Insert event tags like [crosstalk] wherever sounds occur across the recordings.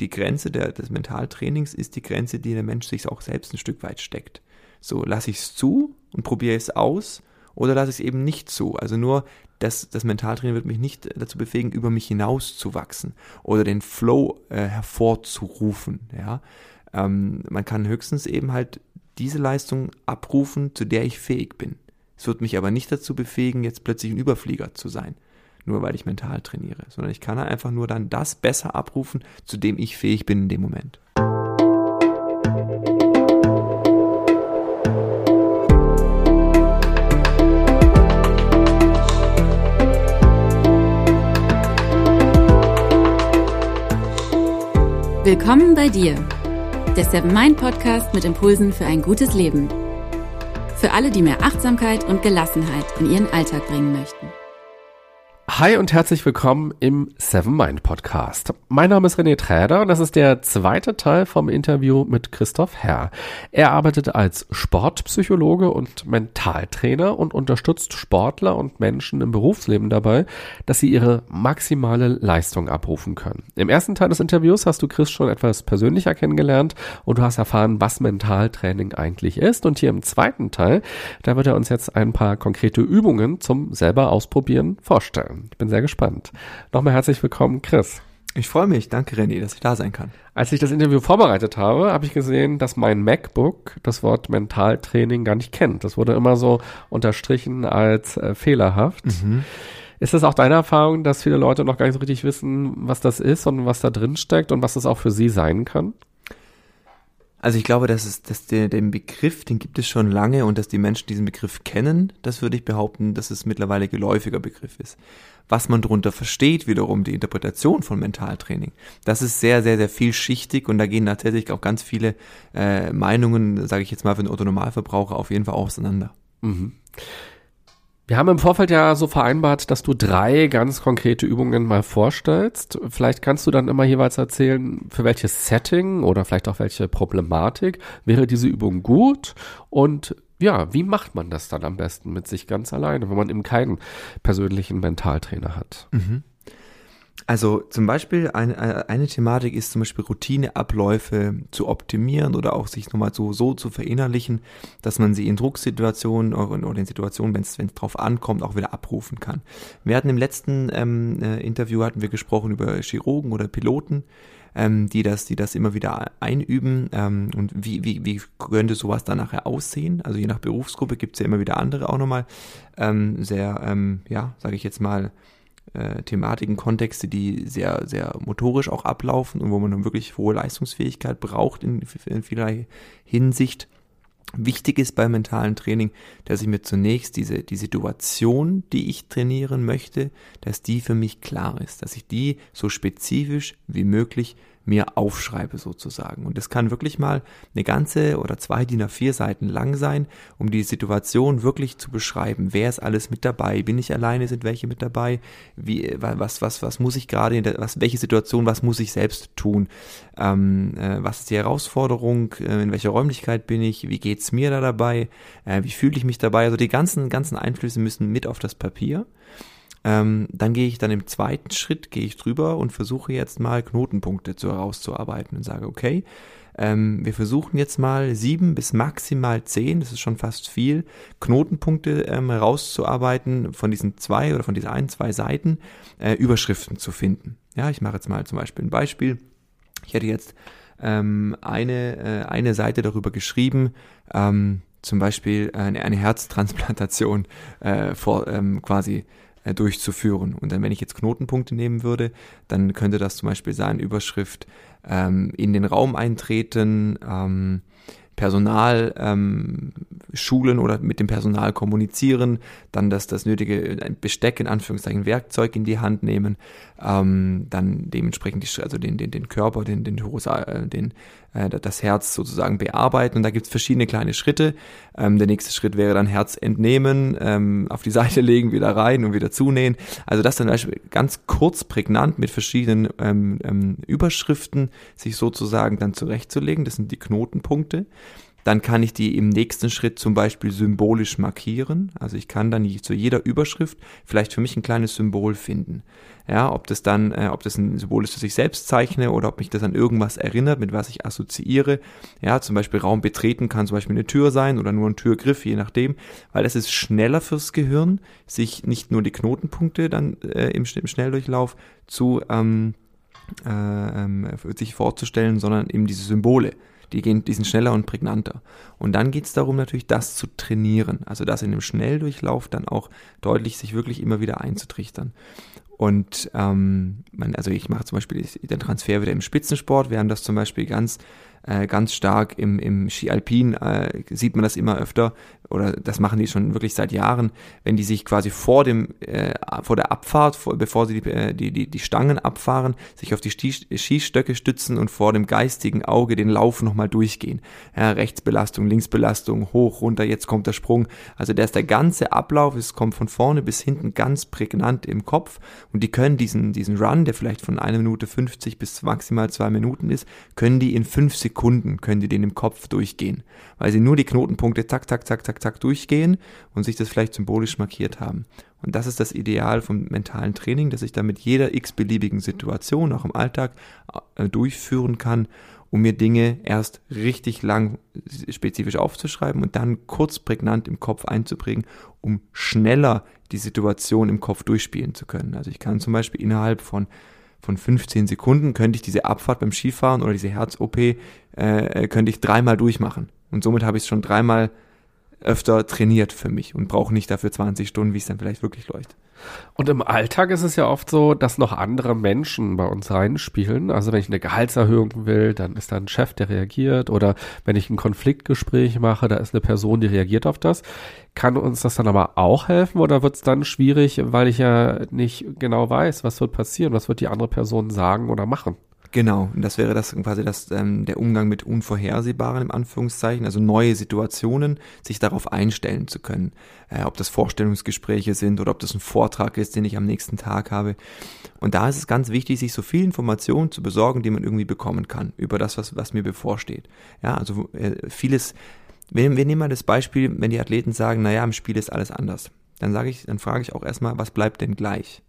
die Grenze der, des Mentaltrainings ist die Grenze, die der Mensch sich auch selbst ein Stück weit steckt. So, lasse ich es zu und probiere es aus oder lasse ich es eben nicht zu. Also nur das, das Mentaltraining wird mich nicht dazu befähigen, über mich hinaus zu wachsen oder den Flow äh, hervorzurufen. Ja? Ähm, man kann höchstens eben halt diese Leistung abrufen, zu der ich fähig bin. Es wird mich aber nicht dazu befähigen, jetzt plötzlich ein Überflieger zu sein, nur weil ich mental trainiere, sondern ich kann einfach nur dann das besser abrufen, zu dem ich fähig bin in dem Moment. Willkommen bei dir, der Seven Mind Podcast mit Impulsen für ein gutes Leben. Für alle, die mehr Achtsamkeit und Gelassenheit in ihren Alltag bringen möchten. Hi und herzlich willkommen im Seven Mind Podcast. Mein Name ist René Träder und das ist der zweite Teil vom Interview mit Christoph Herr. Er arbeitet als Sportpsychologe und Mentaltrainer und unterstützt Sportler und Menschen im Berufsleben dabei, dass sie ihre maximale Leistung abrufen können. Im ersten Teil des Interviews hast du Chris schon etwas persönlicher kennengelernt und du hast erfahren, was Mentaltraining eigentlich ist. Und hier im zweiten Teil, da wird er uns jetzt ein paar konkrete Übungen zum selber ausprobieren vorstellen. Ich bin sehr gespannt. Nochmal herzlich willkommen, Chris. Ich freue mich. Danke, René, dass ich da sein kann. Als ich das Interview vorbereitet habe, habe ich gesehen, dass mein MacBook das Wort Mentaltraining gar nicht kennt. Das wurde immer so unterstrichen als äh, fehlerhaft. Mhm. Ist das auch deine Erfahrung, dass viele Leute noch gar nicht so richtig wissen, was das ist und was da drin steckt und was das auch für sie sein kann? Also ich glaube, dass es, dass der, den Begriff, den gibt es schon lange und dass die Menschen diesen Begriff kennen, das würde ich behaupten, dass es mittlerweile geläufiger Begriff ist. Was man darunter versteht, wiederum die Interpretation von Mentaltraining, das ist sehr, sehr, sehr vielschichtig und da gehen tatsächlich auch ganz viele äh, Meinungen, sage ich jetzt mal, für den Autonormalverbraucher auf jeden Fall auseinander. Mhm. Wir haben im Vorfeld ja so vereinbart, dass du drei ganz konkrete Übungen mal vorstellst. Vielleicht kannst du dann immer jeweils erzählen, für welches Setting oder vielleicht auch welche Problematik wäre diese Übung gut und ja, wie macht man das dann am besten mit sich ganz alleine, wenn man eben keinen persönlichen Mentaltrainer hat? Mhm. Also zum Beispiel eine, eine Thematik ist zum Beispiel Routineabläufe zu optimieren oder auch sich nochmal so, so zu verinnerlichen, dass man sie in Drucksituationen oder in Situationen, wenn es drauf ankommt, auch wieder abrufen kann. Wir hatten im letzten ähm, äh, Interview hatten wir gesprochen über Chirurgen oder Piloten, ähm, die das, die das immer wieder einüben ähm, und wie, wie, wie könnte sowas dann nachher aussehen? Also je nach Berufsgruppe gibt es ja immer wieder andere auch nochmal ähm, sehr, ähm, ja, sage ich jetzt mal, äh, Thematiken, Kontexte, die sehr, sehr motorisch auch ablaufen und wo man dann wirklich hohe Leistungsfähigkeit braucht in, in vielerlei Hinsicht. Wichtig ist beim mentalen Training, dass ich mir zunächst diese, die Situation, die ich trainieren möchte, dass die für mich klar ist, dass ich die so spezifisch wie möglich mir aufschreibe sozusagen. Und das kann wirklich mal eine ganze oder zwei DIN A4 Seiten lang sein, um die Situation wirklich zu beschreiben. Wer ist alles mit dabei? Bin ich alleine? Sind welche mit dabei? Wie, was, was, was muss ich gerade, was, welche Situation, was muss ich selbst tun? Ähm, äh, was ist die Herausforderung? Äh, in welcher Räumlichkeit bin ich? Wie geht's mir da dabei? Äh, wie fühle ich mich dabei? Also die ganzen, ganzen Einflüsse müssen mit auf das Papier. Ähm, dann gehe ich dann im zweiten Schritt, gehe ich drüber und versuche jetzt mal Knotenpunkte zu herauszuarbeiten und sage, okay, ähm, wir versuchen jetzt mal sieben bis maximal zehn, das ist schon fast viel, Knotenpunkte ähm, herauszuarbeiten von diesen zwei oder von diesen ein, zwei Seiten, äh, Überschriften zu finden. Ja, ich mache jetzt mal zum Beispiel ein Beispiel. Ich hätte jetzt ähm, eine, äh, eine Seite darüber geschrieben, ähm, zum Beispiel eine, eine Herztransplantation äh, vor ähm, quasi durchzuführen. Und dann, wenn ich jetzt Knotenpunkte nehmen würde, dann könnte das zum Beispiel sein, Überschrift ähm, in den Raum eintreten, ähm, Personal ähm, schulen oder mit dem Personal kommunizieren, dann das, das nötige Besteck, in Anführungszeichen Werkzeug in die Hand nehmen, ähm, dann dementsprechend die, also den, den, den Körper, den, den, äh, den, äh, das Herz sozusagen bearbeiten. Und da gibt es verschiedene kleine Schritte. Ähm, der nächste Schritt wäre dann Herz entnehmen, ähm, auf die [laughs] Seite legen, wieder rein und wieder zunähen. Also das dann ganz kurz, prägnant mit verschiedenen ähm, ähm, Überschriften sich sozusagen dann zurechtzulegen. Das sind die Knotenpunkte. Dann kann ich die im nächsten Schritt zum Beispiel symbolisch markieren. Also ich kann dann zu jeder Überschrift vielleicht für mich ein kleines Symbol finden. Ja, ob das dann, äh, ob das ein Symbol ist, das ich selbst zeichne oder ob mich das an irgendwas erinnert, mit was ich assoziiere. Ja, zum Beispiel Raum betreten kann zum Beispiel eine Tür sein oder nur ein Türgriff, je nachdem, weil es ist schneller fürs Gehirn, sich nicht nur die Knotenpunkte dann äh, im, im Schnelldurchlauf zu ähm, äh, ähm, sich vorzustellen, sondern eben diese Symbole. Die, gehen, die sind schneller und prägnanter. Und dann geht es darum, natürlich das zu trainieren. Also das in dem Schnelldurchlauf dann auch deutlich sich wirklich immer wieder einzutrichtern. Und ähm, man, also ich mache zum Beispiel den Transfer wieder im Spitzensport. Wir haben das zum Beispiel ganz äh, ganz stark im, im Ski Alpin, äh, sieht man das immer öfter, oder das machen die schon wirklich seit Jahren, wenn die sich quasi vor dem, äh, vor der Abfahrt, vor, bevor sie die, äh, die, die, die Stangen abfahren, sich auf die Skistöcke stützen und vor dem geistigen Auge den Lauf nochmal durchgehen. Ja, Rechtsbelastung, Linksbelastung, hoch, runter, jetzt kommt der Sprung. Also der ist der ganze Ablauf, es kommt von vorne bis hinten ganz prägnant im Kopf und die können diesen, diesen Run, der vielleicht von einer Minute 50 bis maximal zwei Minuten ist, können die in fünf Sekunden Sekunden können die den im Kopf durchgehen, weil sie nur die Knotenpunkte zack, zack, zack, zack, zack durchgehen und sich das vielleicht symbolisch markiert haben. Und das ist das Ideal vom mentalen Training, dass ich da mit jeder x-beliebigen Situation, auch im Alltag, äh, durchführen kann, um mir Dinge erst richtig lang spezifisch aufzuschreiben und dann kurz prägnant im Kopf einzuprägen, um schneller die Situation im Kopf durchspielen zu können. Also ich kann zum Beispiel innerhalb von von 15 Sekunden könnte ich diese Abfahrt beim Skifahren oder diese Herz-OP, äh, könnte ich dreimal durchmachen. Und somit habe ich es schon dreimal öfter trainiert für mich und brauche nicht dafür 20 Stunden, wie es dann vielleicht wirklich läuft. Und im Alltag ist es ja oft so, dass noch andere Menschen bei uns reinspielen. Also wenn ich eine Gehaltserhöhung will, dann ist da ein Chef, der reagiert. Oder wenn ich ein Konfliktgespräch mache, da ist eine Person, die reagiert auf das. Kann uns das dann aber auch helfen oder wird es dann schwierig, weil ich ja nicht genau weiß, was wird passieren, was wird die andere Person sagen oder machen? Genau, und das wäre das quasi das, ähm, der Umgang mit Unvorhersehbaren im Anführungszeichen, also neue Situationen, sich darauf einstellen zu können. Äh, ob das Vorstellungsgespräche sind oder ob das ein Vortrag ist, den ich am nächsten Tag habe. Und da ist es ganz wichtig, sich so viel Informationen zu besorgen, die man irgendwie bekommen kann, über das, was, was mir bevorsteht. Ja, also äh, vieles, wir, wir nehmen mal das Beispiel, wenn die Athleten sagen, naja, im Spiel ist alles anders. Dann sage ich, dann frage ich auch erstmal, was bleibt denn gleich?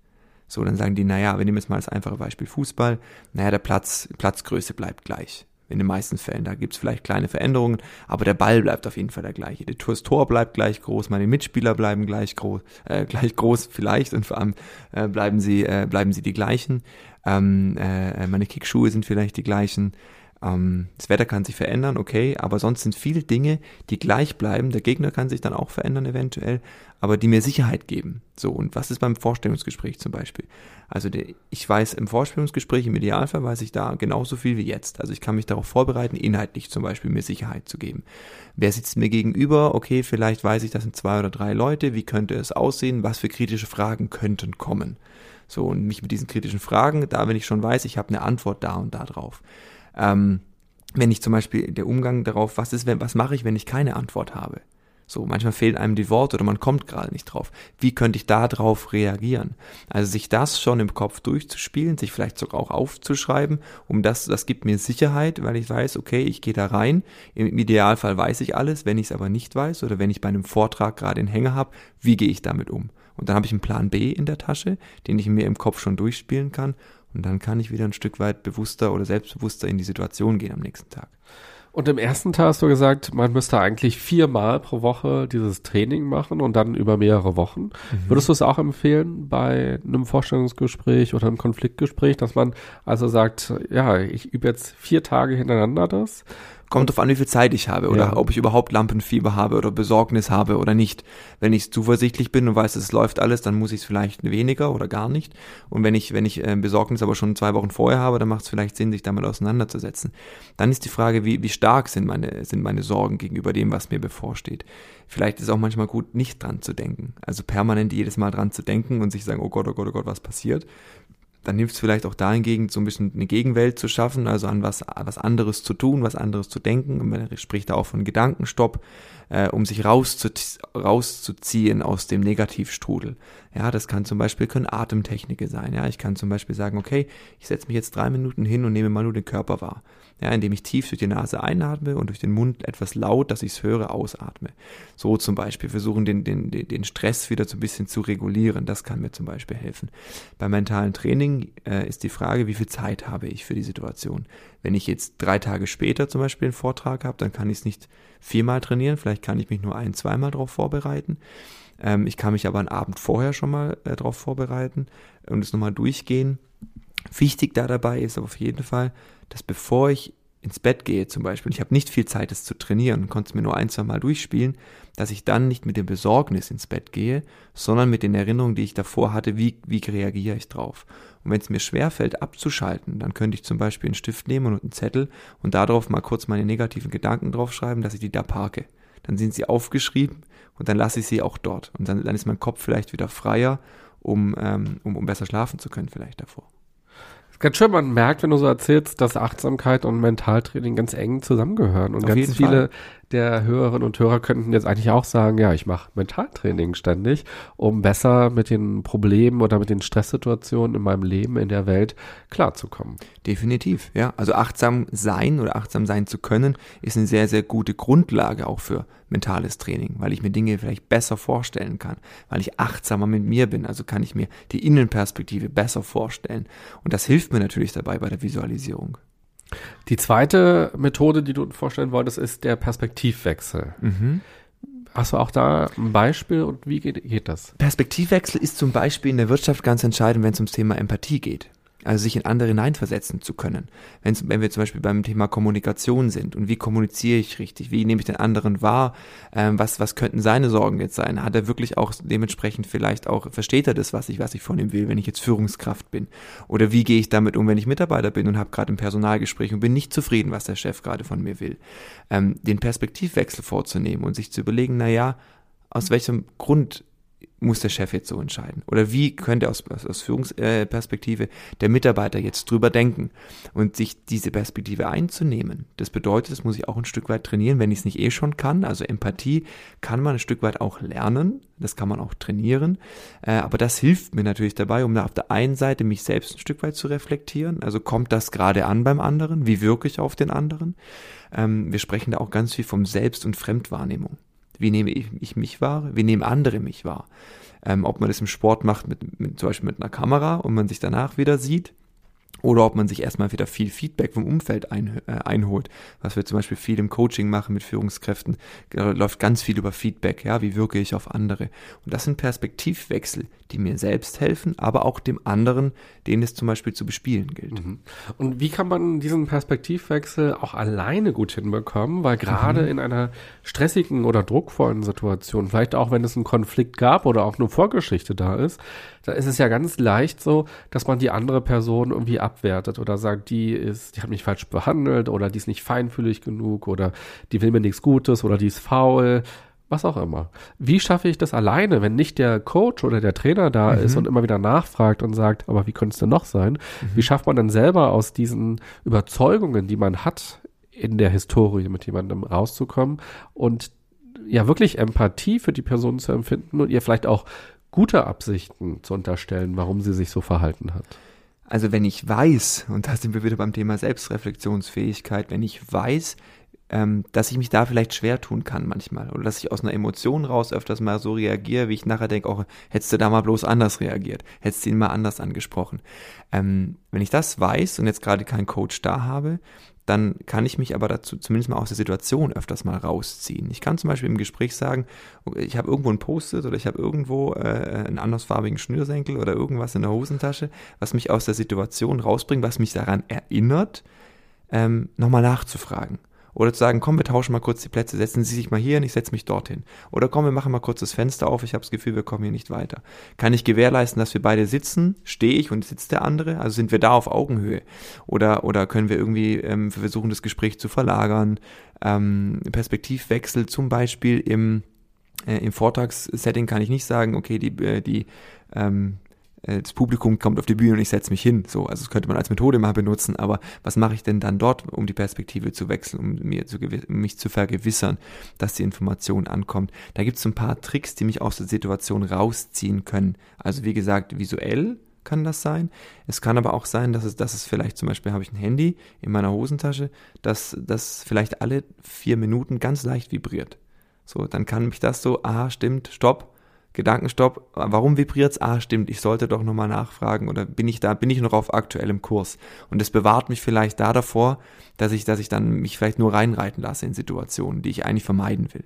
So, dann sagen die, naja, wir nehmen jetzt mal das einfache Beispiel Fußball, naja, der Platz, Platzgröße bleibt gleich. In den meisten Fällen. Da gibt's vielleicht kleine Veränderungen, aber der Ball bleibt auf jeden Fall der gleiche. Das Tor bleibt gleich groß, meine Mitspieler bleiben gleich groß, äh, gleich groß vielleicht und vor allem äh, bleiben sie, äh, bleiben sie die gleichen. Ähm, äh, meine Kickschuhe sind vielleicht die gleichen. Ähm, das Wetter kann sich verändern, okay, aber sonst sind viele Dinge, die gleich bleiben. Der Gegner kann sich dann auch verändern eventuell, aber die mir Sicherheit geben. So, und was ist beim Vorstellungsgespräch zum Beispiel? Also ich weiß im Vorstellungsgespräch, im Idealfall weiß ich da genauso viel wie jetzt. Also ich kann mich darauf vorbereiten, inhaltlich zum Beispiel mir Sicherheit zu geben. Wer sitzt mir gegenüber? Okay, vielleicht weiß ich, das sind zwei oder drei Leute. Wie könnte es aussehen? Was für kritische Fragen könnten kommen? So, und mich mit diesen kritischen Fragen, da wenn ich schon weiß, ich habe eine Antwort da und da drauf. Ähm, wenn ich zum Beispiel der Umgang darauf, was ist, wenn, was mache ich, wenn ich keine Antwort habe? So, manchmal fehlen einem die Worte oder man kommt gerade nicht drauf. Wie könnte ich da drauf reagieren? Also sich das schon im Kopf durchzuspielen, sich vielleicht sogar auch aufzuschreiben, um das, das gibt mir Sicherheit, weil ich weiß, okay, ich gehe da rein. Im Idealfall weiß ich alles. Wenn ich es aber nicht weiß oder wenn ich bei einem Vortrag gerade den Hänger habe, wie gehe ich damit um? Und dann habe ich einen Plan B in der Tasche, den ich mir im Kopf schon durchspielen kann und dann kann ich wieder ein Stück weit bewusster oder selbstbewusster in die Situation gehen am nächsten Tag. Und im ersten Teil hast du gesagt, man müsste eigentlich viermal pro Woche dieses Training machen und dann über mehrere Wochen. Mhm. Würdest du es auch empfehlen bei einem Vorstellungsgespräch oder einem Konfliktgespräch, dass man also sagt, ja, ich übe jetzt vier Tage hintereinander das Kommt auf an, wie viel Zeit ich habe oder ja. ob ich überhaupt Lampenfieber habe oder Besorgnis habe oder nicht. Wenn ich zuversichtlich bin und weiß, es läuft alles, dann muss ich es vielleicht weniger oder gar nicht. Und wenn ich, wenn ich äh, Besorgnis aber schon zwei Wochen vorher habe, dann macht es vielleicht Sinn, sich damit auseinanderzusetzen. Dann ist die Frage, wie, wie stark sind meine, sind meine Sorgen gegenüber dem, was mir bevorsteht. Vielleicht ist es auch manchmal gut, nicht dran zu denken. Also permanent jedes Mal dran zu denken und sich sagen, oh Gott, oh Gott, oh Gott, was passiert dann hilft es vielleicht auch dahingegen, so ein bisschen eine Gegenwelt zu schaffen, also an was, was anderes zu tun, was anderes zu denken. Und man spricht da auch von Gedankenstopp, äh, um sich rauszu, rauszuziehen aus dem Negativstrudel. Ja, das kann zum Beispiel, können Atemtechniken sein. Ja, ich kann zum Beispiel sagen, okay, ich setze mich jetzt drei Minuten hin und nehme mal nur den Körper wahr. Ja, indem ich tief durch die Nase einatme und durch den Mund etwas laut, dass ich es höre, ausatme. So zum Beispiel versuchen, den, den, den Stress wieder so ein bisschen zu regulieren. Das kann mir zum Beispiel helfen. Beim mentalen Training äh, ist die Frage, wie viel Zeit habe ich für die Situation. Wenn ich jetzt drei Tage später zum Beispiel einen Vortrag habe, dann kann ich es nicht viermal trainieren. Vielleicht kann ich mich nur ein, zweimal darauf vorbereiten. Ähm, ich kann mich aber einen Abend vorher schon mal äh, darauf vorbereiten und es nochmal durchgehen. Wichtig da dabei ist auf jeden Fall, dass bevor ich ins Bett gehe zum Beispiel, ich habe nicht viel Zeit, es zu trainieren und konnte es mir nur ein, zwei Mal durchspielen, dass ich dann nicht mit dem Besorgnis ins Bett gehe, sondern mit den Erinnerungen, die ich davor hatte, wie, wie reagiere ich drauf. Und wenn es mir schwerfällt, abzuschalten, dann könnte ich zum Beispiel einen Stift nehmen und einen Zettel und darauf mal kurz meine negativen Gedanken draufschreiben, dass ich die da parke. Dann sind sie aufgeschrieben und dann lasse ich sie auch dort. Und dann, dann ist mein Kopf vielleicht wieder freier, um, ähm, um, um besser schlafen zu können vielleicht davor. Ganz schön, man merkt, wenn du so erzählst, dass Achtsamkeit und Mentaltraining ganz eng zusammengehören. Und Auf ganz viele Fall der Hörerinnen und Hörer könnten jetzt eigentlich auch sagen, ja, ich mache Mentaltraining ständig, um besser mit den Problemen oder mit den Stresssituationen in meinem Leben, in der Welt klarzukommen. Definitiv, ja. Also achtsam sein oder achtsam sein zu können, ist eine sehr, sehr gute Grundlage auch für mentales Training, weil ich mir Dinge vielleicht besser vorstellen kann, weil ich achtsamer mit mir bin. Also kann ich mir die Innenperspektive besser vorstellen. Und das hilft mir natürlich dabei bei der Visualisierung. Die zweite Methode, die du vorstellen wolltest, ist der Perspektivwechsel. Mhm. Hast du auch da ein Beispiel und wie geht, geht das? Perspektivwechsel ist zum Beispiel in der Wirtschaft ganz entscheidend, wenn es ums Thema Empathie geht also sich in andere hineinversetzen zu können. Wenn's, wenn wir zum Beispiel beim Thema Kommunikation sind und wie kommuniziere ich richtig, wie nehme ich den anderen wahr, ähm, was, was könnten seine Sorgen jetzt sein? Hat er wirklich auch dementsprechend vielleicht auch, versteht er das, was ich, was ich von ihm will, wenn ich jetzt Führungskraft bin? Oder wie gehe ich damit um, wenn ich Mitarbeiter bin und habe gerade ein Personalgespräch und bin nicht zufrieden, was der Chef gerade von mir will? Ähm, den Perspektivwechsel vorzunehmen und sich zu überlegen, na ja, aus welchem Grund muss der Chef jetzt so entscheiden? Oder wie könnte aus, aus Führungsperspektive der Mitarbeiter jetzt drüber denken und sich diese Perspektive einzunehmen? Das bedeutet, das muss ich auch ein Stück weit trainieren, wenn ich es nicht eh schon kann. Also Empathie kann man ein Stück weit auch lernen, das kann man auch trainieren. Äh, aber das hilft mir natürlich dabei, um auf der einen Seite mich selbst ein Stück weit zu reflektieren. Also kommt das gerade an beim anderen? Wie wirke ich auf den anderen? Ähm, wir sprechen da auch ganz viel vom Selbst- und Fremdwahrnehmung. Wie nehme ich, ich mich wahr? Wie nehmen andere mich wahr? Ähm, ob man das im Sport macht, mit, mit, zum Beispiel mit einer Kamera und man sich danach wieder sieht oder ob man sich erstmal wieder viel Feedback vom Umfeld ein, äh, einholt. Was wir zum Beispiel viel im Coaching machen mit Führungskräften, da läuft ganz viel über Feedback, ja, wie wirke ich auf andere. Und das sind Perspektivwechsel, die mir selbst helfen, aber auch dem anderen, den es zum Beispiel zu bespielen gilt. Mhm. Und wie kann man diesen Perspektivwechsel auch alleine gut hinbekommen? Weil gerade mhm. in einer stressigen oder druckvollen Situation, vielleicht auch wenn es einen Konflikt gab oder auch eine Vorgeschichte da ist, da ist es ja ganz leicht so, dass man die andere Person irgendwie abwertet oder sagt, die ist, die hat mich falsch behandelt oder die ist nicht feinfühlig genug oder die will mir nichts Gutes oder die ist faul was auch immer. Wie schaffe ich das alleine, wenn nicht der Coach oder der Trainer da mhm. ist und immer wieder nachfragt und sagt, aber wie könnte es denn noch sein? Mhm. Wie schafft man dann selber aus diesen Überzeugungen, die man hat in der Historie mit jemandem rauszukommen und ja wirklich Empathie für die Person zu empfinden und ihr vielleicht auch gute Absichten zu unterstellen, warum sie sich so verhalten hat? Also wenn ich weiß, und da sind wir wieder beim Thema Selbstreflexionsfähigkeit, wenn ich weiß, ähm, dass ich mich da vielleicht schwer tun kann manchmal oder dass ich aus einer Emotion raus öfters mal so reagiere, wie ich nachher denke, auch hättest du da mal bloß anders reagiert, hättest du ihn mal anders angesprochen. Ähm, wenn ich das weiß und jetzt gerade keinen Coach da habe, dann kann ich mich aber dazu zumindest mal aus der Situation öfters mal rausziehen. Ich kann zum Beispiel im Gespräch sagen, ich habe irgendwo ein Post-it oder ich habe irgendwo äh, einen andersfarbigen Schnürsenkel oder irgendwas in der Hosentasche, was mich aus der Situation rausbringt, was mich daran erinnert, ähm, nochmal nachzufragen. Oder zu sagen, komm, wir tauschen mal kurz die Plätze, setzen Sie sich mal hier und ich setze mich dorthin. Oder komm, wir machen mal kurz das Fenster auf, ich habe das Gefühl, wir kommen hier nicht weiter. Kann ich gewährleisten, dass wir beide sitzen? Stehe ich und sitzt der andere? Also sind wir da auf Augenhöhe? Oder, oder können wir irgendwie ähm, versuchen, das Gespräch zu verlagern? Ähm, Perspektivwechsel zum Beispiel im, äh, im Vortragssetting kann ich nicht sagen, okay, die, äh, die ähm, äh, das Publikum kommt auf die Bühne und ich setze mich hin. So, also das könnte man als Methode mal benutzen, aber was mache ich denn dann dort, um die Perspektive zu wechseln, um mir zu um mich zu vergewissern, dass die Information ankommt? Da gibt es ein paar Tricks, die mich aus der Situation rausziehen können. Also wie gesagt, visuell kann das sein. Es kann aber auch sein, dass es, dass es vielleicht zum Beispiel habe ich ein Handy in meiner Hosentasche, dass das vielleicht alle vier Minuten ganz leicht vibriert. So, dann kann mich das so, ah, stimmt, stopp, Gedankenstopp, warum vibriert's? Ah, stimmt, ich sollte doch nochmal nachfragen oder bin ich da, bin ich noch auf aktuellem Kurs? Und es bewahrt mich vielleicht da davor, dass ich, dass ich dann mich vielleicht nur reinreiten lasse in Situationen, die ich eigentlich vermeiden will.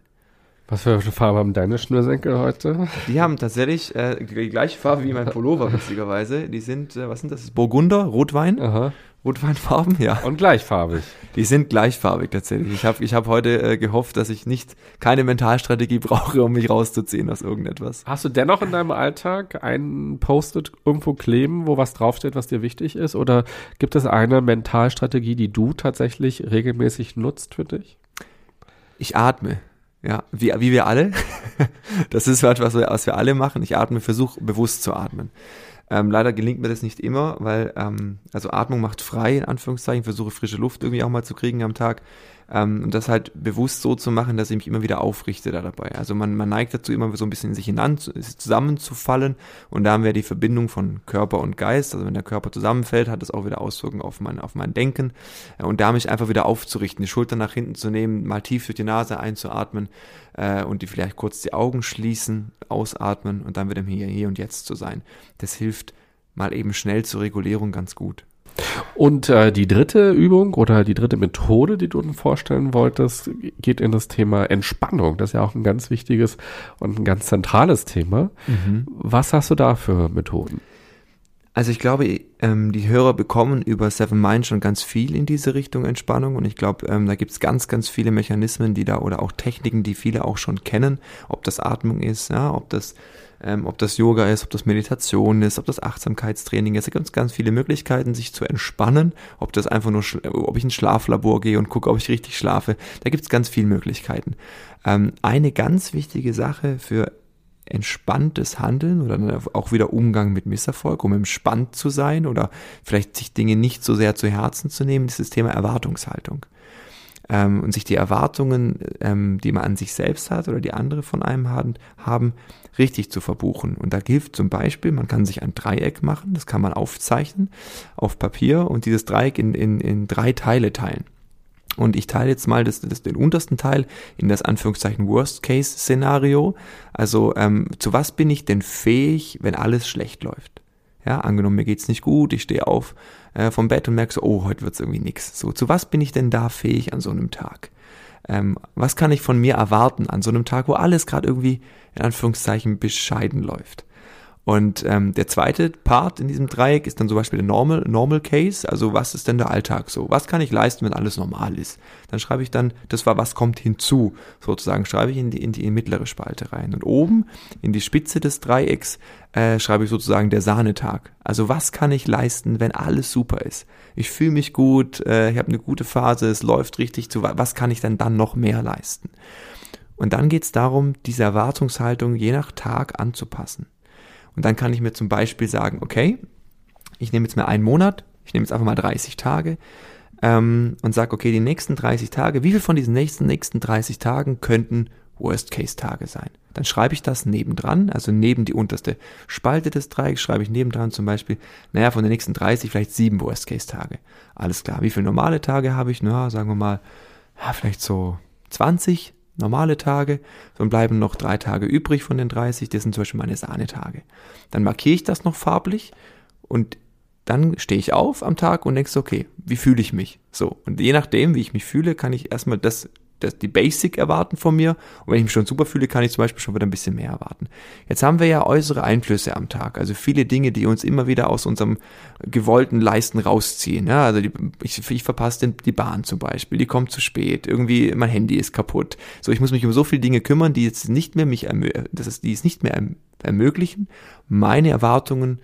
Was für eine Farbe haben deine Schnürsenkel heute? Die haben tatsächlich äh, die gleiche Farbe wie mein Pullover, witzigerweise. Die sind, äh, was sind das? Burgunder, Rotwein. Aha. Rotweinfarben, ja. Und gleichfarbig. Die sind gleichfarbig tatsächlich. Ich habe ich hab heute äh, gehofft, dass ich nicht keine Mentalstrategie brauche, um mich rauszuziehen aus irgendetwas. Hast du dennoch in deinem Alltag ein Post-it irgendwo kleben, wo was draufsteht, was dir wichtig ist? Oder gibt es eine Mentalstrategie, die du tatsächlich regelmäßig nutzt für dich? Ich atme. Ja, wie, wie wir alle. [laughs] das ist etwas, was wir alle machen. Ich atme, versuche bewusst zu atmen. Ähm, leider gelingt mir das nicht immer, weil, ähm, also Atmung macht frei, in Anführungszeichen, versuche frische Luft irgendwie auch mal zu kriegen am Tag. Ähm, und das halt bewusst so zu machen, dass ich mich immer wieder aufrichte da dabei. Also man, man neigt dazu, immer so ein bisschen in sich hinan zusammenzufallen. Und da haben wir die Verbindung von Körper und Geist. Also wenn der Körper zusammenfällt, hat das auch wieder Auswirkungen auf mein, auf mein Denken. Äh, und da mich einfach wieder aufzurichten, die Schulter nach hinten zu nehmen, mal tief durch die Nase einzuatmen äh, und die vielleicht kurz die Augen schließen, ausatmen und dann wieder Hier, Hier und Jetzt zu sein. Das hilft mal eben schnell zur Regulierung ganz gut. Und äh, die dritte Übung oder die dritte Methode, die du uns vorstellen wolltest, geht in das Thema Entspannung. Das ist ja auch ein ganz wichtiges und ein ganz zentrales Thema. Mhm. Was hast du da für Methoden? Also ich glaube, ähm, die Hörer bekommen über Seven Mind schon ganz viel in diese Richtung Entspannung und ich glaube, ähm, da gibt's ganz, ganz viele Mechanismen, die da oder auch Techniken, die viele auch schon kennen, ob das Atmung ist, ja, ob das ähm, ob das Yoga ist, ob das Meditation ist, ob das Achtsamkeitstraining ist. Da gibt es ganz viele Möglichkeiten, sich zu entspannen. Ob das einfach nur, ob ich ins Schlaflabor gehe und gucke, ob ich richtig schlafe. Da gibt es ganz viele Möglichkeiten. Ähm, eine ganz wichtige Sache für entspanntes Handeln oder auch wieder Umgang mit Misserfolg, um entspannt zu sein oder vielleicht sich Dinge nicht so sehr zu Herzen zu nehmen, ist das Thema Erwartungshaltung. Ähm, und sich die Erwartungen, ähm, die man an sich selbst hat oder die andere von einem haben, haben, richtig zu verbuchen. Und da hilft zum Beispiel, man kann sich ein Dreieck machen, das kann man aufzeichnen auf Papier und dieses Dreieck in, in, in drei Teile teilen. Und ich teile jetzt mal das, das, den untersten Teil in das Anführungszeichen Worst-Case-Szenario. Also ähm, zu was bin ich denn fähig, wenn alles schlecht läuft? Ja, angenommen, mir geht's nicht gut, ich stehe auf äh, vom Bett und merke so, oh, heute wird's irgendwie nix. So, zu was bin ich denn da fähig an so einem Tag? Ähm, was kann ich von mir erwarten an so einem Tag, wo alles gerade irgendwie in Anführungszeichen bescheiden läuft? Und ähm, der zweite Part in diesem Dreieck ist dann zum Beispiel der Normal, Normal Case. Also was ist denn der Alltag so? Was kann ich leisten, wenn alles normal ist? Dann schreibe ich dann, das war, was kommt hinzu? Sozusagen schreibe ich in die, in die mittlere Spalte rein. Und oben in die Spitze des Dreiecks äh, schreibe ich sozusagen der Sahnetag. Also was kann ich leisten, wenn alles super ist? Ich fühle mich gut, äh, ich habe eine gute Phase, es läuft richtig zu. Was kann ich denn dann noch mehr leisten? Und dann geht es darum, diese Erwartungshaltung je nach Tag anzupassen. Und dann kann ich mir zum Beispiel sagen, okay, ich nehme jetzt mal einen Monat, ich nehme jetzt einfach mal 30 Tage ähm, und sage, okay, die nächsten 30 Tage, wie viel von diesen nächsten, nächsten 30 Tagen könnten Worst-Case-Tage sein? Dann schreibe ich das nebendran, also neben die unterste Spalte des Dreiecks schreibe ich nebendran zum Beispiel, naja, von den nächsten 30 vielleicht sieben Worst-Case-Tage. Alles klar. Wie viele normale Tage habe ich? Na, sagen wir mal, ja, vielleicht so 20, normale Tage, dann bleiben noch drei Tage übrig von den 30, das sind zum Beispiel meine Sahnetage. Dann markiere ich das noch farblich und dann stehe ich auf am Tag und denkst, okay, wie fühle ich mich? So. Und je nachdem, wie ich mich fühle, kann ich erstmal das das, die Basic erwarten von mir. Und wenn ich mich schon super fühle, kann ich zum Beispiel schon wieder ein bisschen mehr erwarten. Jetzt haben wir ja äußere Einflüsse am Tag, also viele Dinge, die uns immer wieder aus unserem gewollten Leisten rausziehen. Ja, also die, ich, ich verpasse die Bahn zum Beispiel, die kommt zu spät, irgendwie mein Handy ist kaputt. So, ich muss mich um so viele Dinge kümmern, die jetzt nicht mehr mich, das ist, die es nicht mehr ermöglichen, meine Erwartungen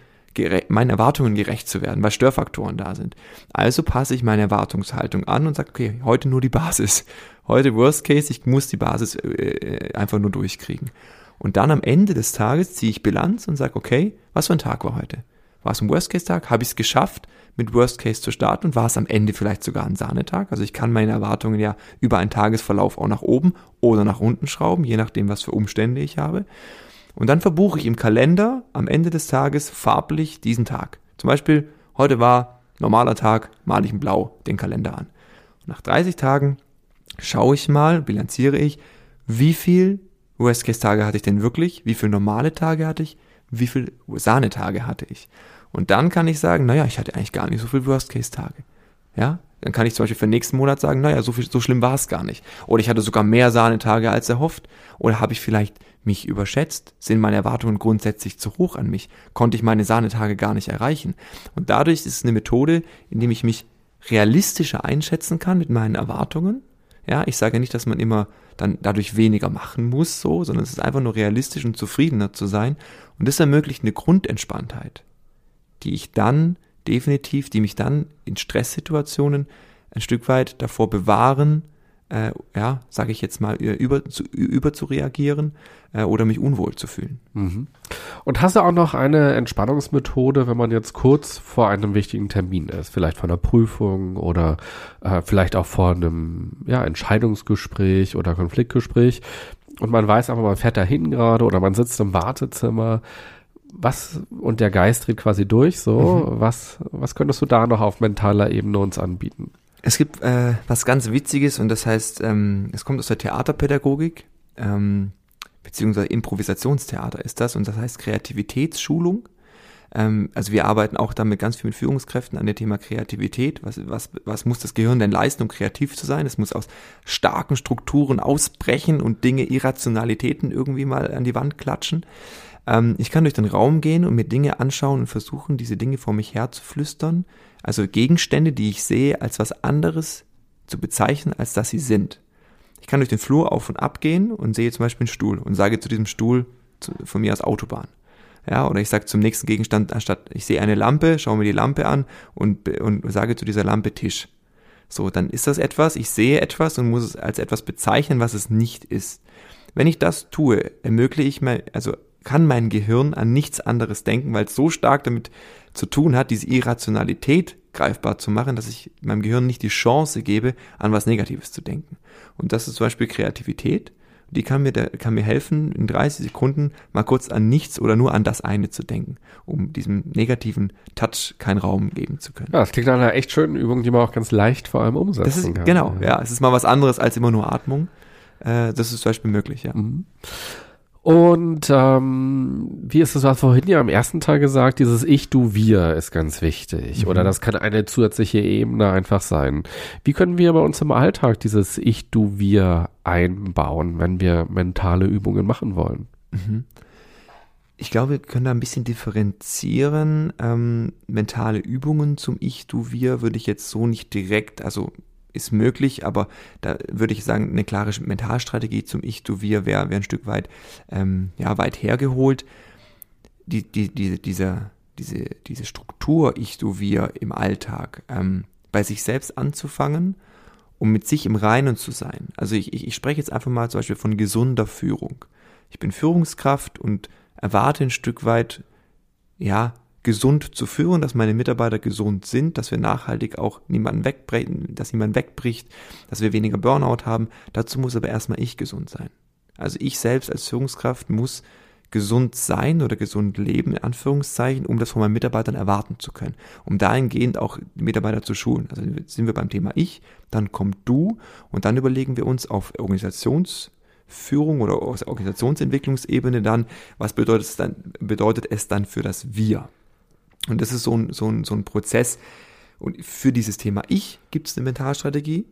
meinen Erwartungen gerecht zu werden, weil Störfaktoren da sind. Also passe ich meine Erwartungshaltung an und sage, okay, heute nur die Basis. Heute Worst Case, ich muss die Basis äh, einfach nur durchkriegen. Und dann am Ende des Tages ziehe ich Bilanz und sage, okay, was für ein Tag war heute? War es ein Worst-Case-Tag? Habe ich es geschafft, mit Worst-Case zu starten und war es am Ende vielleicht sogar ein Sahnetag? Also ich kann meine Erwartungen ja über einen Tagesverlauf auch nach oben oder nach unten schrauben, je nachdem, was für Umstände ich habe. Und dann verbuche ich im Kalender am Ende des Tages farblich diesen Tag. Zum Beispiel, heute war normaler Tag, male ich in Blau den Kalender an. Und nach 30 Tagen schaue ich mal, bilanziere ich, wie viel Worst-Case-Tage hatte ich denn wirklich, wie viele normale Tage hatte ich, wie viele Sahnetage hatte ich. Und dann kann ich sagen, naja, ich hatte eigentlich gar nicht so viele Worst-Case-Tage. Ja, dann kann ich zum Beispiel für den nächsten Monat sagen, naja, so, viel, so schlimm war es gar nicht. Oder ich hatte sogar mehr Sahnetage als erhofft. Oder habe ich vielleicht mich überschätzt? Sind meine Erwartungen grundsätzlich zu hoch an mich? Konnte ich meine Sahnetage gar nicht erreichen? Und dadurch ist es eine Methode, indem ich mich realistischer einschätzen kann mit meinen Erwartungen. Ja, ich sage nicht, dass man immer dann dadurch weniger machen muss, so, sondern es ist einfach nur realistisch und zufriedener zu sein. Und das ermöglicht eine Grundentspanntheit, die ich dann definitiv, die mich dann in Stresssituationen ein Stück weit davor bewahren, äh, ja, sage ich jetzt mal, über zu, über zu reagieren äh, oder mich unwohl zu fühlen. Mhm. Und hast du auch noch eine Entspannungsmethode, wenn man jetzt kurz vor einem wichtigen Termin ist, vielleicht vor einer Prüfung oder äh, vielleicht auch vor einem ja, Entscheidungsgespräch oder Konfliktgespräch und man weiß aber, man fährt dahin gerade oder man sitzt im Wartezimmer, was und der Geist dreht quasi durch, so, mhm. was, was könntest du da noch auf mentaler Ebene uns anbieten? Es gibt äh, was ganz Witziges und das heißt, ähm, es kommt aus der Theaterpädagogik, ähm, beziehungsweise Improvisationstheater ist das und das heißt Kreativitätsschulung. Ähm, also wir arbeiten auch damit ganz viel mit Führungskräften an dem Thema Kreativität. Was, was, was muss das Gehirn denn leisten, um kreativ zu sein? Es muss aus starken Strukturen ausbrechen und Dinge, Irrationalitäten irgendwie mal an die Wand klatschen. Ähm, ich kann durch den Raum gehen und mir Dinge anschauen und versuchen, diese Dinge vor mich her zu flüstern. Also Gegenstände, die ich sehe, als was anderes zu bezeichnen, als dass sie sind. Ich kann durch den Flur auf und ab gehen und sehe zum Beispiel einen Stuhl und sage zu diesem Stuhl zu, von mir aus Autobahn. Ja, oder ich sage zum nächsten Gegenstand, anstatt ich sehe eine Lampe, schaue mir die Lampe an und, und sage zu dieser Lampe Tisch. So, dann ist das etwas, ich sehe etwas und muss es als etwas bezeichnen, was es nicht ist. Wenn ich das tue, ermögliche ich mir, also kann mein Gehirn an nichts anderes denken, weil es so stark damit zu tun hat, diese Irrationalität greifbar zu machen, dass ich meinem Gehirn nicht die Chance gebe, an was Negatives zu denken. Und das ist zum Beispiel Kreativität. Die kann mir, kann mir helfen, in 30 Sekunden mal kurz an nichts oder nur an das eine zu denken, um diesem negativen Touch keinen Raum geben zu können. Ja, das klingt nach einer echt schönen Übung, die man auch ganz leicht vor allem umsetzen das ist, kann. Genau, ja. Es ist mal was anderes als immer nur Atmung. Äh, das ist zum Beispiel möglich, ja. Mhm. Und ähm, wie ist es, was vorhin ja am ersten Teil gesagt, dieses Ich, Du, Wir ist ganz wichtig. Mhm. Oder das kann eine zusätzliche Ebene einfach sein. Wie können wir bei uns im Alltag dieses Ich, Du, Wir einbauen, wenn wir mentale Übungen machen wollen? Mhm. Ich glaube, wir können da ein bisschen differenzieren. Ähm, mentale Übungen zum Ich, Du, Wir würde ich jetzt so nicht direkt, also ist möglich, aber da würde ich sagen, eine klare Mentalstrategie zum Ich, Du, Wir wäre wär ein Stück weit, ähm, ja, weit hergeholt. Die, die, die, diese, diese, diese Struktur Ich, Du, Wir im Alltag ähm, bei sich selbst anzufangen, um mit sich im Reinen zu sein. Also ich, ich, ich spreche jetzt einfach mal zum Beispiel von gesunder Führung. Ich bin Führungskraft und erwarte ein Stück weit, ja, gesund zu führen, dass meine Mitarbeiter gesund sind, dass wir nachhaltig auch niemanden wegbrechen, dass niemand wegbricht, dass wir weniger Burnout haben. Dazu muss aber erstmal ich gesund sein. Also ich selbst als Führungskraft muss gesund sein oder gesund leben, in Anführungszeichen, um das von meinen Mitarbeitern erwarten zu können. Um dahingehend auch die Mitarbeiter zu schulen. Also sind wir beim Thema ich, dann kommt du und dann überlegen wir uns auf Organisationsführung oder Organisationsentwicklungsebene dann, was bedeutet es dann, bedeutet es dann für das Wir? Und das ist so ein, so ein, so ein Prozess. Und für dieses Thema Ich gibt es eine Mentalstrategie.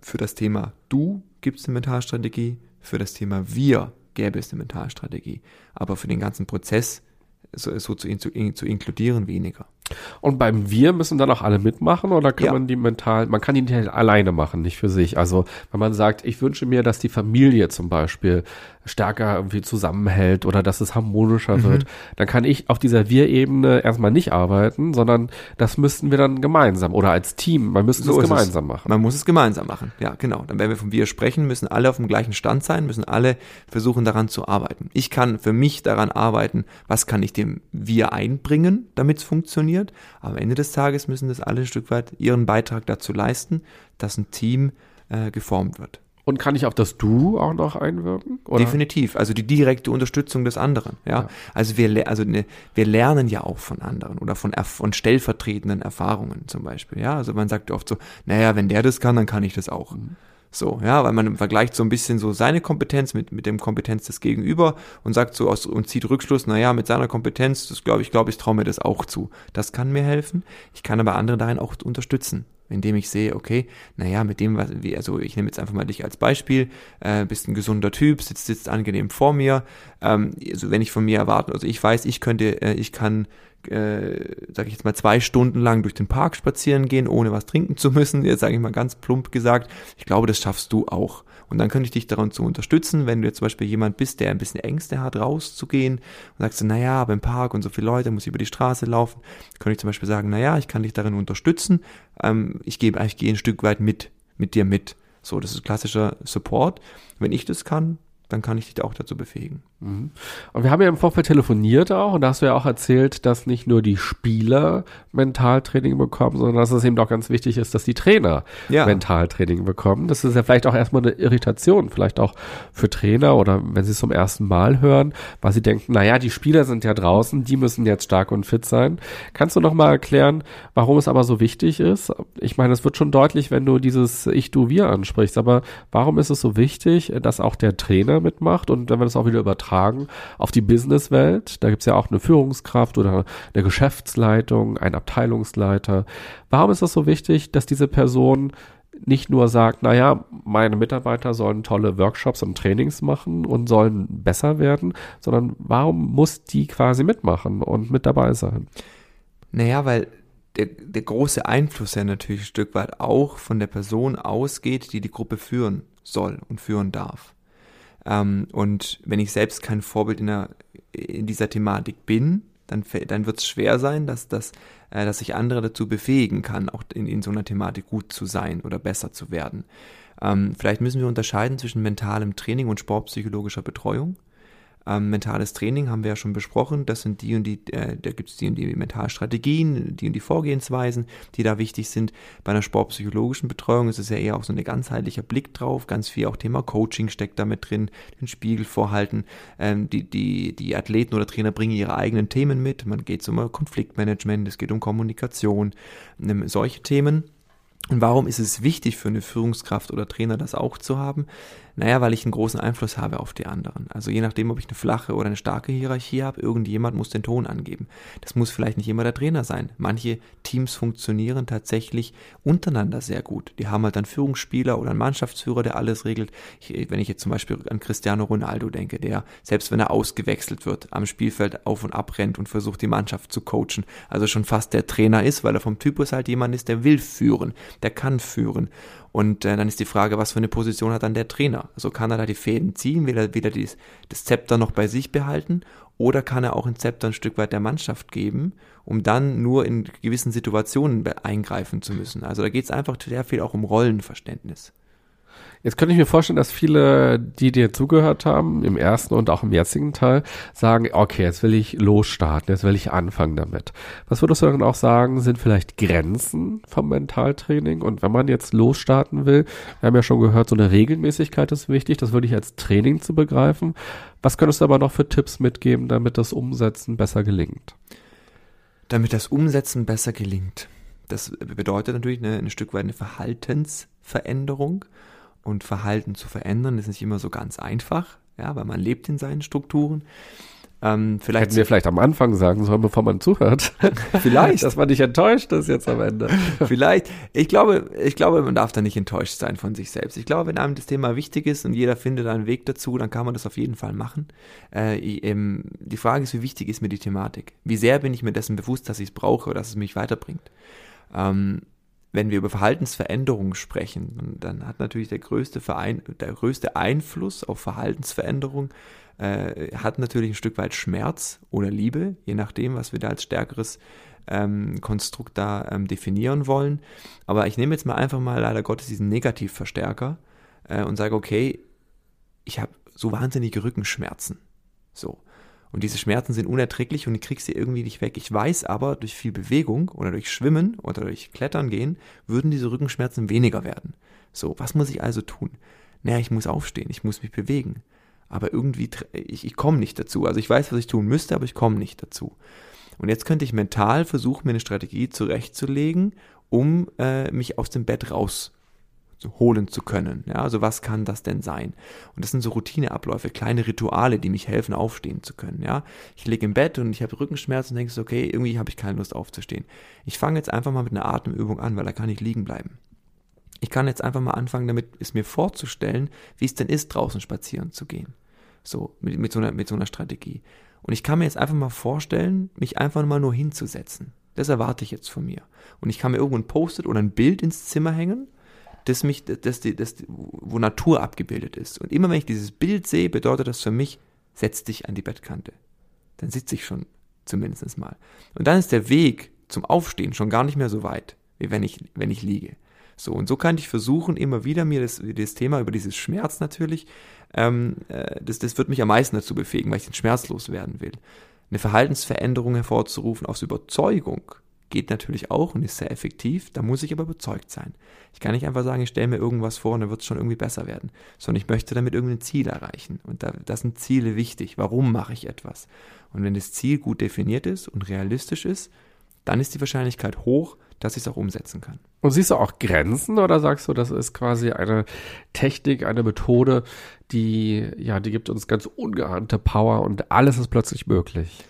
Für das Thema Du gibt es eine Mentalstrategie. Für das Thema Wir gäbe es eine Mentalstrategie. Aber für den ganzen Prozess so, so zu, zu, zu inkludieren weniger. Und beim Wir müssen dann auch alle mitmachen oder kann Ja. man die mental, man kann die nicht alleine machen, nicht für sich. Also wenn man sagt, ich wünsche mir, dass die Familie zum Beispiel stärker irgendwie zusammenhält oder dass es harmonischer Mhm. wird, dann kann ich auf dieser Wir-Ebene erstmal nicht arbeiten, sondern das müssten wir dann gemeinsam oder als Team, man müsste So es ist es. gemeinsam machen. Man muss es gemeinsam machen. Ja, genau. Dann, wenn wir von wir sprechen, müssen alle auf dem gleichen Stand sein, müssen alle versuchen, daran zu arbeiten. Ich kann für mich daran arbeiten, was kann ich dem wir einbringen, damit es funktioniert. Aber am Ende des Tages müssen das alle ein Stück weit ihren Beitrag dazu leisten, dass ein Team äh, geformt wird. Und kann ich auf das Du auch noch einwirken? Oder? Definitiv. Also die direkte Unterstützung des anderen. Ja. Ja. Also wir, also ne, wir lernen ja auch von anderen oder von, von stellvertretenden Erfahrungen zum Beispiel. Ja. Also man sagt oft so, naja, wenn der das kann, dann kann ich das auch. So, ja, weil man vergleicht so ein bisschen so seine Kompetenz mit, mit dem Kompetenz des Gegenüber und sagt so aus und zieht Rückschluss, naja, mit seiner Kompetenz, das glaube ich, glaube ich, traue mir das auch zu. Das kann mir helfen. Ich kann aber andere darin auch unterstützen, indem ich sehe, okay, naja, mit dem, was, wie, also ich nehme jetzt einfach mal dich als Beispiel, äh, bist ein gesunder Typ, sitzt, sitzt angenehm vor mir. Ähm, also wenn ich von mir erwarten, also ich weiß, ich könnte, äh, ich kann äh, sage ich jetzt mal, zwei Stunden lang durch den Park spazieren gehen, ohne was trinken zu müssen. Jetzt sage ich mal ganz plump gesagt, ich glaube, das schaffst du auch. Und dann könnte ich dich daran zu unterstützen, wenn du jetzt zum Beispiel jemand bist, der ein bisschen Ängste hat, rauszugehen und sagst naja, aber Park und so viele Leute, muss ich über die Straße laufen, könnte ich zum Beispiel sagen, naja, ich kann dich darin unterstützen, ähm, ich gebe, ich gehe ein Stück weit mit, mit dir mit. So, das ist klassischer Support. Wenn ich das kann, dann kann ich dich auch dazu befähigen. Mhm. Und wir haben ja im Vorfeld telefoniert auch und da hast du ja auch erzählt, dass nicht nur die Spieler Mentaltraining bekommen, sondern dass es eben auch ganz wichtig ist, dass die Trainer Ja. Mentaltraining bekommen. Das ist ja vielleicht auch erstmal eine Irritation, vielleicht auch für Trainer oder wenn sie es zum ersten Mal hören, weil sie denken, naja, die Spieler sind ja draußen, die müssen jetzt stark und fit sein. Kannst du noch mal erklären, warum es aber so wichtig ist? Ich meine, es wird schon deutlich, wenn du dieses Ich, Du, Wir ansprichst, aber warum ist es so wichtig, dass auch der Trainer mitmacht und wenn wir das auch wieder übertragen auf die Businesswelt, da gibt's ja auch eine Führungskraft oder eine Geschäftsleitung, ein Abteilungsleiter. Warum ist es so wichtig, dass diese Person nicht nur sagt, naja, meine Mitarbeiter sollen tolle Workshops und Trainings machen und sollen besser werden, sondern warum muss die quasi mitmachen und mit dabei sein? Naja, weil der, der große Einfluss ja natürlich ein Stück weit auch von der Person ausgeht, die die Gruppe führen soll und führen darf. Ähm, und wenn ich selbst kein Vorbild in, der, in dieser Thematik bin, dann, dann wird es schwer sein, dass, dass, äh, dass ich andere dazu befähigen kann, auch in, in so einer Thematik gut zu sein oder besser zu werden. Ähm, vielleicht müssen wir unterscheiden zwischen mentalem Training und sportpsychologischer Betreuung. Ähm, mentales Training haben wir ja schon besprochen. Das sind die und die, äh, da gibt es die und die Mentalstrategien, die und die Vorgehensweisen, die da wichtig sind. Bei einer sportpsychologischen Betreuung ist es ja eher auch so ein ganzheitlicher Blick drauf. Ganz viel auch Thema Coaching steckt damit drin, den Spiegel vorhalten. Ähm, die, die, die Athleten oder Trainer bringen ihre eigenen Themen mit. Man geht um Konfliktmanagement, es geht um Kommunikation, ähm, solche Themen. Und warum ist es wichtig für eine Führungskraft oder Trainer, das auch zu haben? Naja, weil ich einen großen Einfluss habe auf die anderen. Also je nachdem, ob ich eine flache oder eine starke Hierarchie habe, irgendjemand muss den Ton angeben. Das muss vielleicht nicht immer der Trainer sein. Manche Teams funktionieren tatsächlich untereinander sehr gut. Die haben halt einen Führungsspieler oder einen Mannschaftsführer, der alles regelt. Ich, wenn ich jetzt zum Beispiel an Cristiano Ronaldo denke, der, selbst wenn er ausgewechselt wird, am Spielfeld auf und ab rennt und versucht, die Mannschaft zu coachen, also schon fast der Trainer ist, weil er vom Typus halt jemand ist, der will führen, der kann führen. Und äh, dann ist die Frage, was für eine Position hat dann der Trainer? Also kann er da die Fäden ziehen, will er, will er dies, das Zepter noch bei sich behalten oder kann er auch ein Zepter ein Stück weit der Mannschaft geben, um dann nur in gewissen Situationen eingreifen zu müssen? Also da geht es einfach sehr viel auch um Rollenverständnis. Jetzt könnte ich mir vorstellen, dass viele, die dir zugehört haben, im ersten und auch im jetzigen Teil, sagen, okay, jetzt will ich losstarten, jetzt will ich anfangen damit. Was würdest du dann auch sagen, sind vielleicht Grenzen vom Mentaltraining? Und wenn man jetzt losstarten will, wir haben ja schon gehört, so eine Regelmäßigkeit ist wichtig, das würde ich als Training zu begreifen. Was könntest du aber noch für Tipps mitgeben, damit das Umsetzen besser gelingt? damit das Umsetzen besser gelingt. Das bedeutet natürlich eine, ein Stück weit eine Verhaltensveränderung. Und Verhalten zu verändern ist nicht immer so ganz einfach, ja, weil man lebt in seinen Strukturen. Ähm, vielleicht Hätten wir vielleicht am Anfang sagen sollen, bevor man zuhört. [laughs] Vielleicht. Dass man nicht enttäuscht ist jetzt am Ende. [laughs] vielleicht. Ich glaube, ich glaube, man darf da nicht enttäuscht sein von sich selbst. Ich glaube, wenn einem das Thema wichtig ist und jeder findet einen Weg dazu, dann kann man das auf jeden Fall machen. Äh, ich, ähm, die Frage ist, wie wichtig ist mir die Thematik? Wie sehr bin ich mir dessen bewusst, dass ich es brauche oder dass es mich weiterbringt? Ähm, wenn wir über Verhaltensveränderungen sprechen, dann hat natürlich der größte, Verein, der größte Einfluss auf Verhaltensveränderung äh, hat natürlich ein Stück weit Schmerz oder Liebe, je nachdem, was wir da als stärkeres ähm, Konstrukt da ähm, definieren wollen. Aber ich nehme jetzt mal einfach mal leider Gottes diesen Negativverstärker äh, und sage, okay, ich habe so wahnsinnige Rückenschmerzen. So. Und diese Schmerzen sind unerträglich und ich krieg sie irgendwie nicht weg. Ich weiß aber, durch viel Bewegung oder durch Schwimmen oder durch Klettern gehen, würden diese Rückenschmerzen weniger werden. So, was muss ich also tun? Naja, ich muss aufstehen, ich muss mich bewegen. Aber irgendwie, ich, ich komme nicht dazu. Also ich weiß, was ich tun müsste, aber ich komme nicht dazu. Und jetzt könnte ich mental versuchen, mir eine Strategie zurechtzulegen, um äh, mich aus dem Bett raus holen zu können. Ja, also was kann das denn sein? Und das sind so Routineabläufe, kleine Rituale, die mich helfen, aufstehen zu können. Ja, ich liege im Bett und ich habe Rückenschmerzen und denke okay, irgendwie habe ich keine Lust aufzustehen. Ich fange jetzt einfach mal mit einer Atemübung an, weil da kann ich liegen bleiben. Ich kann jetzt einfach mal anfangen, damit es mir vorzustellen, wie es denn ist, draußen spazieren zu gehen. So, mit, mit, so einer, mit so einer Strategie. Und ich kann mir jetzt einfach mal vorstellen, mich einfach mal nur hinzusetzen. Das erwarte ich jetzt von mir. Und ich kann mir irgendwo ein Post-it oder ein Bild ins Zimmer hängen das mich, das, das, das, wo Natur abgebildet ist. Und immer wenn ich dieses Bild sehe, bedeutet das für mich, setz dich an die Bettkante. Dann sitze ich schon zumindest mal. Und dann ist der Weg zum Aufstehen schon gar nicht mehr so weit, wie wenn ich, wenn ich liege. So, und so kann ich versuchen, immer wieder mir das, das Thema über dieses Schmerz natürlich, ähm, äh, das, das wird mich am meisten dazu befähigen, weil ich den Schmerz loswerden will. Eine Verhaltensveränderung hervorzurufen aus Überzeugung, Geht natürlich auch und ist sehr effektiv, da muss ich aber überzeugt sein. Ich kann nicht einfach sagen, ich stelle mir irgendwas vor und dann wird es schon irgendwie besser werden, sondern ich möchte damit irgendein Ziel erreichen. Und da, das sind Ziele wichtig. Warum mache ich etwas? Und wenn das Ziel gut definiert ist und realistisch ist, dann ist die Wahrscheinlichkeit hoch, dass ich es auch umsetzen kann. Und siehst du auch Grenzen oder sagst du, das ist quasi eine Technik, eine Methode, die, ja, die gibt uns ganz ungeahnte Power und alles ist plötzlich möglich?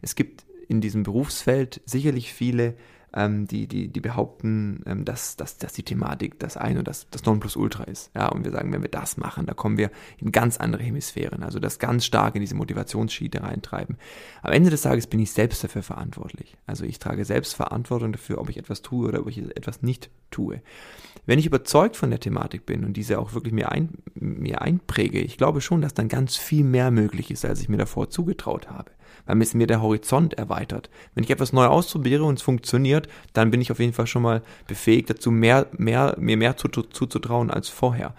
Es gibt in diesem Berufsfeld sicherlich viele, ähm, die, die, die behaupten, ähm, dass, dass, dass die Thematik das ein und das, das Nonplusultra ist. Ja, und wir sagen, wenn wir das machen, da kommen wir in ganz andere Hemisphären, also das ganz stark in diese Motivationsschiene reintreiben. Am Ende des Tages bin ich selbst dafür verantwortlich. Also ich trage selbst Verantwortung dafür, ob ich etwas tue oder ob ich etwas nicht tue. Wenn ich überzeugt von der Thematik bin und diese auch wirklich mir, ein, mir einpräge, ich glaube schon, dass dann ganz viel mehr möglich ist, als ich mir davor zugetraut habe weil mir der Horizont erweitert. Wenn ich etwas neu ausprobiere und es funktioniert, dann bin ich auf jeden Fall schon mal befähigt dazu, mehr, mehr, mir mehr zuzutrauen als vorher.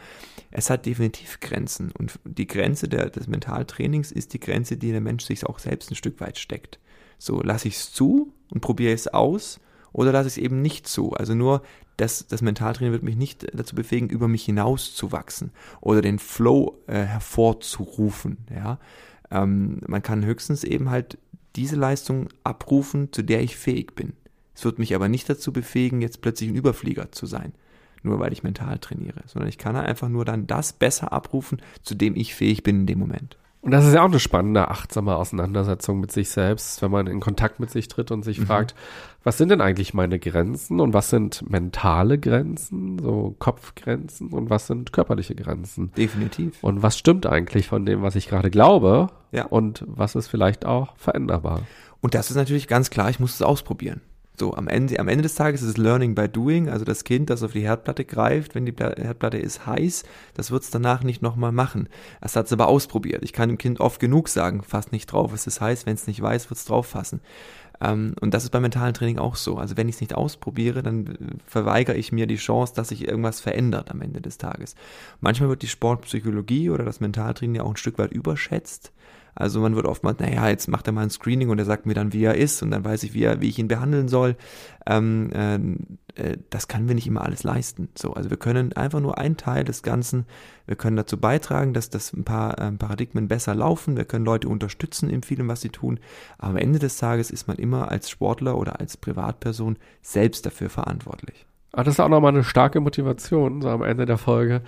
Es hat definitiv Grenzen und die Grenze der, des Mentaltrainings ist die Grenze, die der Mensch sich auch selbst ein Stück weit steckt. So, lasse ich es zu und probiere es aus oder lasse ich es eben nicht zu. Also nur das, das Mentaltraining wird mich nicht dazu befähigen, über mich hinaus zu wachsen oder den Flow äh, hervorzurufen. Ja, ähm, man kann höchstens eben halt diese Leistung abrufen, zu der ich fähig bin. Es wird mich aber nicht dazu befähigen, jetzt plötzlich ein Überflieger zu sein, nur weil ich mental trainiere, sondern ich kann einfach nur dann das besser abrufen, zu dem ich fähig bin in dem Moment. Und das ist ja auch eine spannende, achtsame Auseinandersetzung mit sich selbst, wenn man in Kontakt mit sich tritt und sich mhm. fragt, was sind denn eigentlich meine Grenzen und was sind mentale Grenzen, so Kopfgrenzen und was sind körperliche Grenzen? Definitiv. Und was stimmt eigentlich von dem, was ich gerade glaube ja. und was ist vielleicht auch veränderbar? Und das ist natürlich ganz klar, ich muss es ausprobieren. So, am Ende, am Ende des Tages ist es Learning by Doing, also das Kind, das auf die Herdplatte greift, wenn die Herdplatte ist heiß, das wird es danach nicht nochmal machen. Es hat es aber ausprobiert. Ich kann dem Kind oft genug sagen, fast nicht drauf, es ist heiß, wenn es nicht weiß, wird es drauf fassen. Ähm, und das ist beim mentalen Training auch so. Also wenn ich es nicht ausprobiere, dann verweigere ich mir die Chance, dass sich irgendwas verändert am Ende des Tages. Manchmal wird die Sportpsychologie oder das Mentaltraining ja auch ein Stück weit überschätzt. Also man wird oftmals, naja, jetzt macht er mal ein Screening und er sagt mir dann, wie er ist und dann weiß ich, wie, er, wie ich ihn behandeln soll. Ähm, äh, äh, das können wir nicht immer alles leisten. So, also wir können einfach nur einen Teil des Ganzen, wir können dazu beitragen, dass das ein paar äh, Paradigmen besser laufen, wir können Leute unterstützen in vielem, was sie tun, aber am Ende des Tages ist man immer als Sportler oder als Privatperson selbst dafür verantwortlich. Ah, das ist auch nochmal eine starke Motivation, so am Ende der Folge,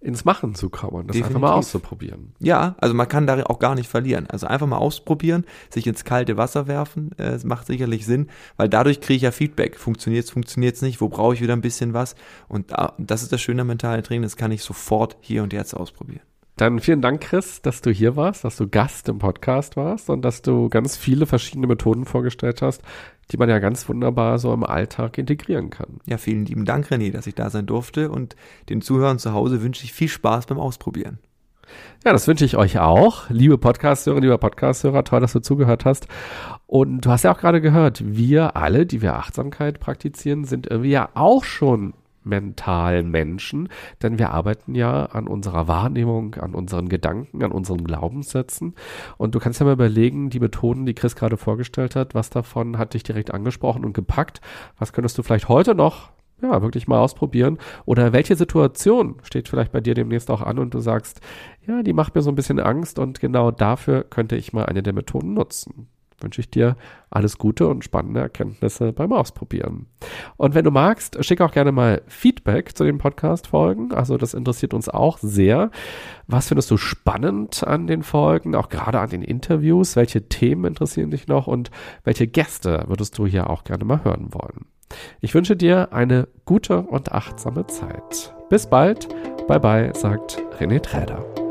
ins Machen zu kommen, das Definitiv. einfach mal auszuprobieren. Ja, also man kann da auch gar nicht verlieren. Also einfach mal ausprobieren, sich ins kalte Wasser werfen, äh, es macht sicherlich Sinn, weil dadurch kriege ich ja Feedback. Funktioniert's, funktioniert's nicht, wo brauche ich wieder ein bisschen was? Und da, das ist das schöne mentale Training, das kann ich sofort hier und jetzt ausprobieren. Dann vielen Dank, Chris, dass du hier warst, dass du Gast im Podcast warst und dass du ganz viele verschiedene Methoden vorgestellt hast, die man ja ganz wunderbar so im Alltag integrieren kann. Ja, vielen lieben Dank, René, dass ich da sein durfte und den Zuhörern zu Hause wünsche ich viel Spaß beim Ausprobieren. Ja, das wünsche ich euch auch. Liebe Podcasthörer, lieber Podcasthörer, toll, dass du zugehört hast. Und du hast ja auch gerade gehört, wir alle, die wir Achtsamkeit praktizieren, sind irgendwie ja auch schon mentalen Menschen, denn wir arbeiten ja an unserer Wahrnehmung, an unseren Gedanken, an unseren Glaubenssätzen. Und du kannst ja mal überlegen, die Methoden, die Chris gerade vorgestellt hat, was davon hat dich direkt angesprochen und gepackt? Was könntest du vielleicht heute noch ja, wirklich mal ausprobieren. Oder welche Situation steht vielleicht bei dir demnächst auch an und du sagst, ja, die macht mir so ein bisschen Angst und genau dafür könnte ich mal eine der Methoden nutzen wünsche ich dir alles Gute und spannende Erkenntnisse beim Ausprobieren. Und wenn du magst, schick auch gerne mal Feedback zu den Podcast-Folgen. Also das interessiert uns auch sehr. Was findest du spannend an den Folgen, auch gerade an den Interviews? Welche Themen interessieren dich noch und welche Gäste würdest du hier auch gerne mal hören wollen? Ich wünsche dir eine gute und achtsame Zeit. Bis bald. Bye bye, sagt René Träder.